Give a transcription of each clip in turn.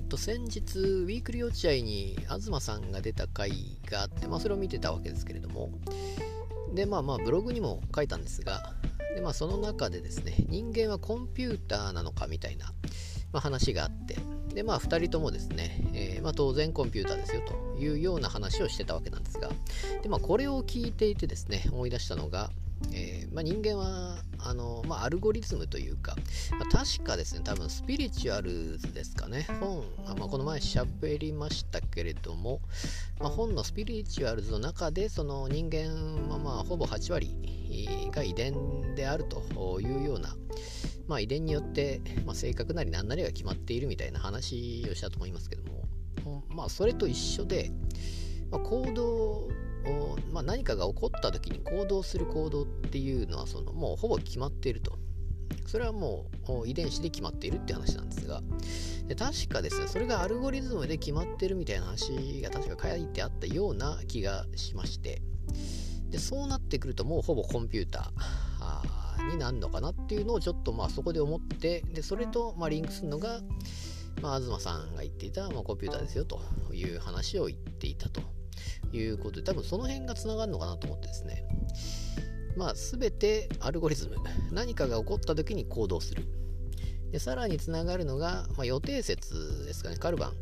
っと先日、ウィークリー落合に東さんが出た回があって、まあ、それを見てたわけですけれども、で、まあまあ、ブログにも書いたんですが、でまあ、その中でですね、人間はコンピューターなのかみたいな、まあ、話があって、で、まあ、2人ともですね、えー、まあ、当然コンピューターですよというような話をしてたわけなんですが、で、まあ、これを聞いていてですね、思い出したのが、えー、まあ、人間はあの、まあ、アルゴリズムというか、まあ、確かですね、多分スピリチュアルズですかね、本、あまあ、この前喋りましたけれども、まあ、本のスピリチュアルズの中で、その人間はまあほぼ8割が遺伝であるというような、まあ、遺伝によって、まあ、性格なり何なりが決まっているみたいな話をしたと思いますけども、まあ、それと一緒で、まあ、行動まあ、何かが起こった時に行動する行動っていうのはそのもうほぼ決まっていると。それはもう遺伝子で決まっているって話なんですが、で確かですね、それがアルゴリズムで決まってるみたいな話が確か書いてあったような気がしまして、でそうなってくるともうほぼコンピューターになるのかなっていうのをちょっとまあそこで思って、でそれとまリンクするのが、まあ、東さんが言っていた、ま、コンピューターですよという話を言っていたと。いうことで、多分その辺がつながるのかなと思ってですね。まあ、すべてアルゴリズム。何かが起こった時に行動する。で、さらにつながるのが、まあ、予定説ですかね、カルバン。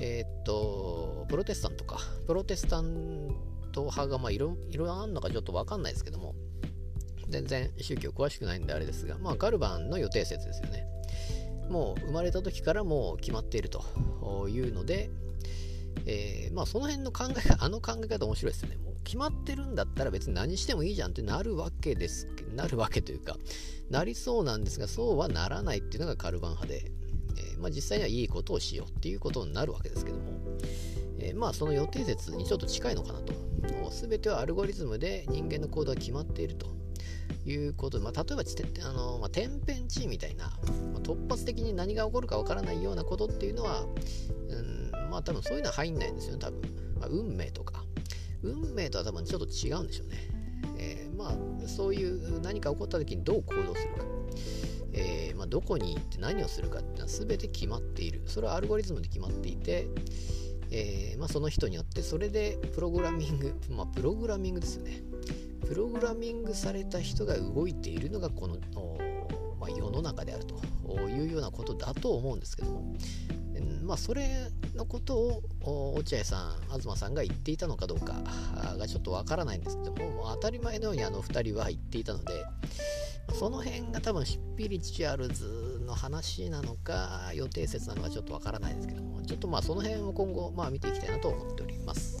えー、っと、プロテスタントか。プロテスタント派が、まあ、いろいろあるのかちょっとわかんないですけども、全然宗教詳しくないんであれですが、まあ、カルバンの予定説ですよね。もう生まれた時からもう決まっているというので、えー、まあその辺の考え方 あの考え方面白いですよね。もう決まってるんだったら別に何してもいいじゃんってなるわけです、なるわけというか、なりそうなんですが、そうはならないっていうのがカルバン派で、えー、まあ実際にはいいことをしようっていうことになるわけですけども、えー、まあその予定説にちょっと近いのかなと。全てはアルゴリズムで人間の行動が決まっていると。いうことで、まあ、例えばあの、まあ、天変地異みたいな、まあ、突発的に何が起こるかわからないようなことっていうのは、うんまあ多分そういうのは入んないんですよね、多分。まあ、運命とか。運命とは多分ちょっと違うんでしょうね。えー、まあそういう何か起こった時にどう行動するか。えー、まあ、どこに行って何をするかっていうのは全て決まっている。それはアルゴリズムで決まっていて、えー、まあ、その人によってそれでプログラミング、まあ、プログラミングですよね。プログラミングされた人が動いているのがこの、まあ、世の中であるというようなことだと思うんですけども、まあ、それのことを落合さん、東さんが言っていたのかどうかがちょっとわからないんですけども、もう当たり前のようにあの2人は言っていたので、その辺が多分スピリチュアルズの話なのか、予定説なのかちょっとわからないですけども、ちょっとまあその辺を今後、まあ、見ていきたいなと思っております。